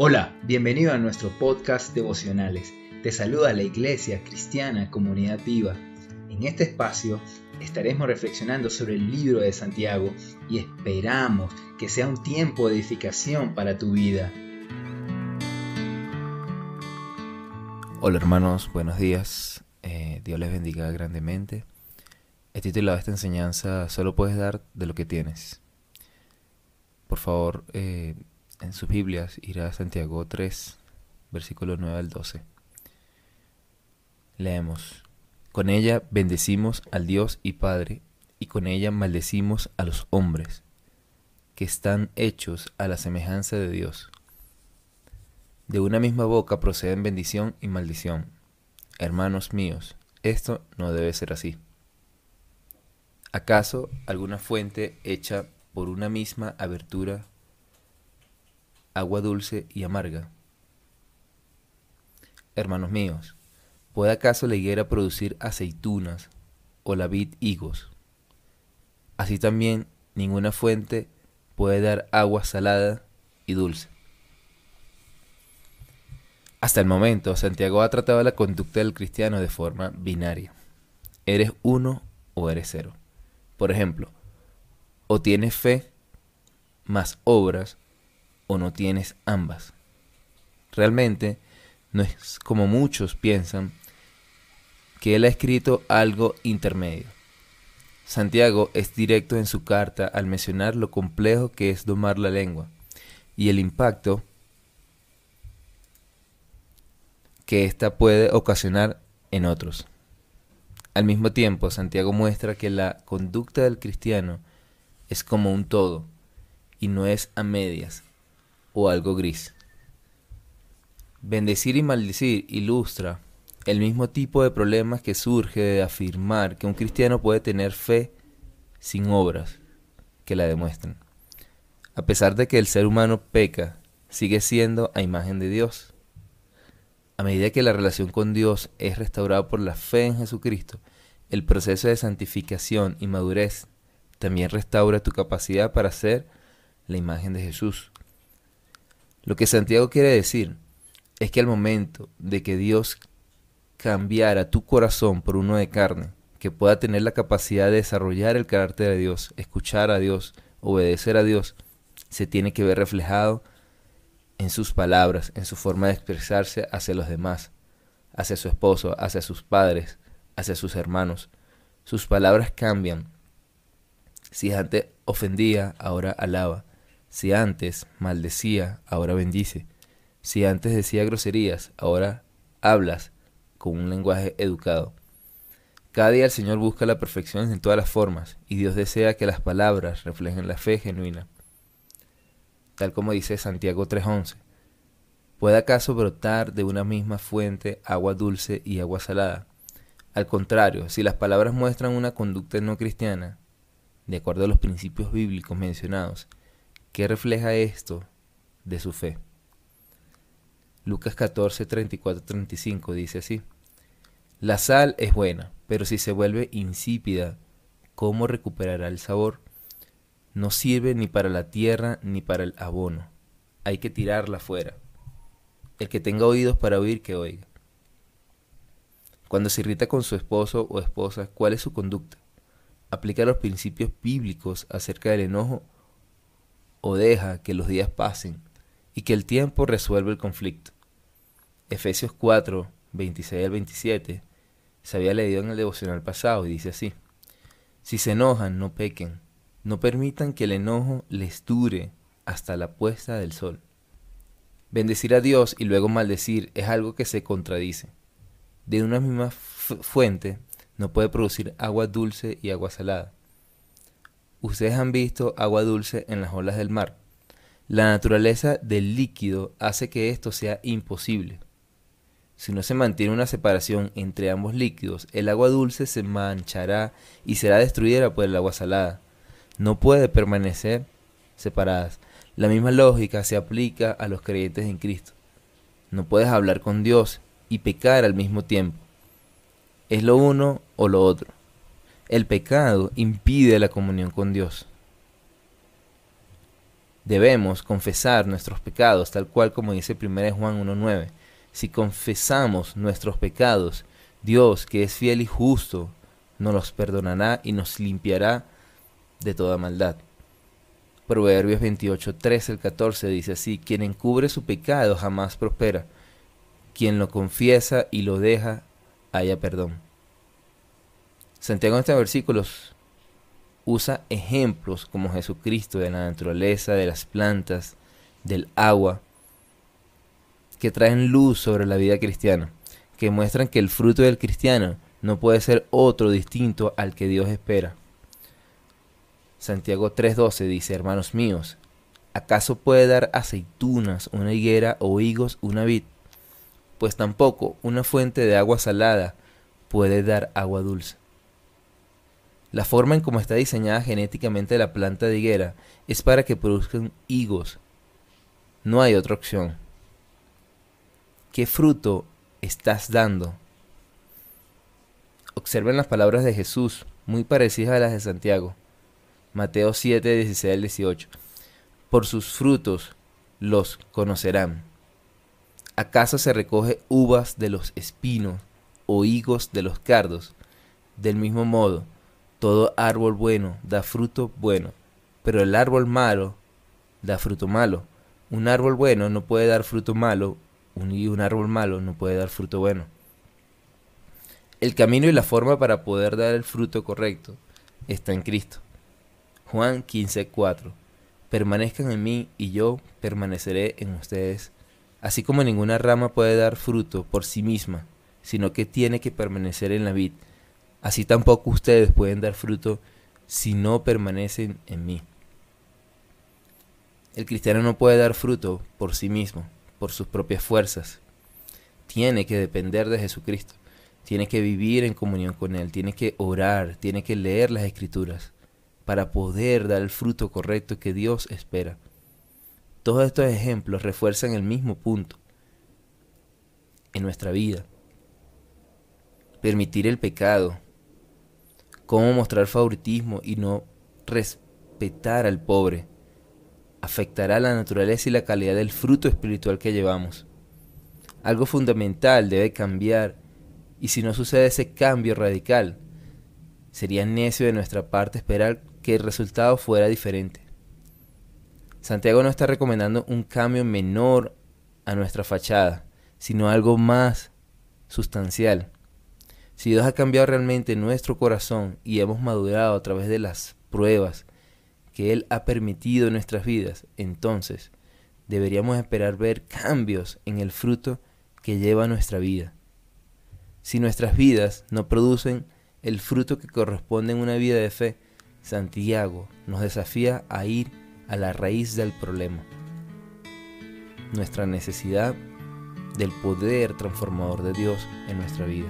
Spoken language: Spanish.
Hola, bienvenido a nuestro podcast devocionales. Te saluda la Iglesia Cristiana Comunidad Viva. En este espacio estaremos reflexionando sobre el libro de Santiago y esperamos que sea un tiempo de edificación para tu vida. Hola hermanos, buenos días. Eh, Dios les bendiga grandemente. He titulado esta enseñanza Solo puedes dar de lo que tienes. Por favor, eh, en sus Biblias irá Santiago 3, versículo 9 al 12. Leemos. Con ella bendecimos al Dios y Padre, y con ella maldecimos a los hombres, que están hechos a la semejanza de Dios. De una misma boca proceden bendición y maldición. Hermanos míos, esto no debe ser así. ¿Acaso alguna fuente hecha por una misma abertura agua dulce y amarga. Hermanos míos, ¿puede acaso la higuera producir aceitunas o la vid higos? Así también ninguna fuente puede dar agua salada y dulce. Hasta el momento, Santiago ha tratado la conducta del cristiano de forma binaria. Eres uno o eres cero. Por ejemplo, o tienes fe más obras o no tienes ambas. Realmente no es como muchos piensan que él ha escrito algo intermedio. Santiago es directo en su carta al mencionar lo complejo que es domar la lengua y el impacto que ésta puede ocasionar en otros. Al mismo tiempo, Santiago muestra que la conducta del cristiano es como un todo y no es a medias, algo gris. Bendecir y maldecir ilustra el mismo tipo de problemas que surge de afirmar que un cristiano puede tener fe sin obras que la demuestren. A pesar de que el ser humano peca, sigue siendo a imagen de Dios. A medida que la relación con Dios es restaurada por la fe en Jesucristo, el proceso de santificación y madurez también restaura tu capacidad para ser la imagen de Jesús. Lo que Santiago quiere decir es que al momento de que Dios cambiara tu corazón por uno de carne, que pueda tener la capacidad de desarrollar el carácter de Dios, escuchar a Dios, obedecer a Dios, se tiene que ver reflejado en sus palabras, en su forma de expresarse hacia los demás, hacia su esposo, hacia sus padres, hacia sus hermanos. Sus palabras cambian. Si antes ofendía, ahora alaba. Si antes maldecía, ahora bendice. Si antes decía groserías, ahora hablas con un lenguaje educado. Cada día el Señor busca la perfección en todas las formas y Dios desea que las palabras reflejen la fe genuina. Tal como dice Santiago 3:11, ¿puede acaso brotar de una misma fuente agua dulce y agua salada? Al contrario, si las palabras muestran una conducta no cristiana, de acuerdo a los principios bíblicos mencionados, ¿Qué refleja esto de su fe? Lucas 14, 34, 35 dice así. La sal es buena, pero si se vuelve insípida, ¿cómo recuperará el sabor? No sirve ni para la tierra ni para el abono. Hay que tirarla fuera. El que tenga oídos para oír, que oiga. Cuando se irrita con su esposo o esposa, ¿cuál es su conducta? ¿Aplica los principios bíblicos acerca del enojo o deja que los días pasen y que el tiempo resuelva el conflicto. Efesios 4, 26 al 27 se había leído en el devocional pasado y dice así, si se enojan, no pequen, no permitan que el enojo les dure hasta la puesta del sol. Bendecir a Dios y luego maldecir es algo que se contradice. De una misma fuente no puede producir agua dulce y agua salada. Ustedes han visto agua dulce en las olas del mar. La naturaleza del líquido hace que esto sea imposible. Si no se mantiene una separación entre ambos líquidos, el agua dulce se manchará y será destruida por el agua salada. No puede permanecer separadas. La misma lógica se aplica a los creyentes en Cristo. No puedes hablar con Dios y pecar al mismo tiempo. Es lo uno o lo otro. El pecado impide la comunión con Dios. Debemos confesar nuestros pecados, tal cual como dice 1 Juan 1.9. Si confesamos nuestros pecados, Dios, que es fiel y justo, nos los perdonará y nos limpiará de toda maldad. Proverbios 28, 13 al 14 dice así, quien encubre su pecado jamás prospera, quien lo confiesa y lo deja, haya perdón. Santiago en estos versículos usa ejemplos como Jesucristo de la naturaleza, de las plantas, del agua, que traen luz sobre la vida cristiana, que muestran que el fruto del cristiano no puede ser otro distinto al que Dios espera. Santiago 3:12 dice, hermanos míos, ¿acaso puede dar aceitunas una higuera o higos una vid? Pues tampoco una fuente de agua salada puede dar agua dulce. La forma en cómo está diseñada genéticamente la planta de higuera es para que produzcan higos. No hay otra opción. ¿Qué fruto estás dando? Observen las palabras de Jesús, muy parecidas a las de Santiago. Mateo 7, 16 al 18. Por sus frutos los conocerán. ¿Acaso se recoge uvas de los espinos o higos de los cardos? Del mismo modo, todo árbol bueno da fruto bueno, pero el árbol malo da fruto malo. Un árbol bueno no puede dar fruto malo y un árbol malo no puede dar fruto bueno. El camino y la forma para poder dar el fruto correcto está en Cristo. Juan 15:4 Permanezcan en mí y yo permaneceré en ustedes. Así como ninguna rama puede dar fruto por sí misma, sino que tiene que permanecer en la vid así tampoco ustedes pueden dar fruto si no permanecen en mí. El cristiano no puede dar fruto por sí mismo, por sus propias fuerzas. Tiene que depender de Jesucristo. Tiene que vivir en comunión con Él. Tiene que orar. Tiene que leer las escrituras para poder dar el fruto correcto que Dios espera. Todos estos ejemplos refuerzan el mismo punto en nuestra vida. Permitir el pecado, cómo mostrar favoritismo y no respetar al pobre afectará la naturaleza y la calidad del fruto espiritual que llevamos. Algo fundamental debe cambiar y si no sucede ese cambio radical, sería necio de nuestra parte esperar que el resultado fuera diferente. Santiago no está recomendando un cambio menor a nuestra fachada, sino algo más sustancial. Si Dios ha cambiado realmente nuestro corazón y hemos madurado a través de las pruebas que Él ha permitido en nuestras vidas, entonces deberíamos esperar ver cambios en el fruto que lleva nuestra vida. Si nuestras vidas no producen el fruto que corresponde en una vida de fe, Santiago nos desafía a ir a la raíz del problema. Nuestra necesidad del poder transformador de Dios en nuestra vida.